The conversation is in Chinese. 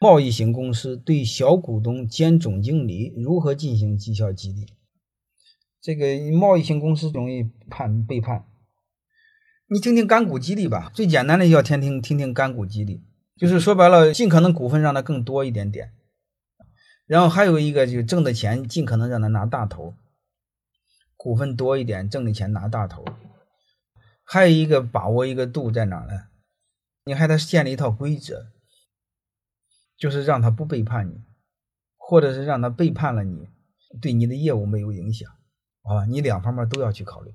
贸易型公司对小股东兼总经理如何进行绩效激励？这个贸易型公司容易判背叛。你听听干股激励吧，最简单的要听听听听干股激励，就是说白了，尽可能股份让他更多一点点。然后还有一个就挣的钱尽可能让他拿大头，股份多一点，挣的钱拿大头。还有一个把握一个度在哪呢？你还得建立一套规则，就是让他不背叛你，或者是让他背叛了你，对你的业务没有影响啊，你两方面都要去考虑。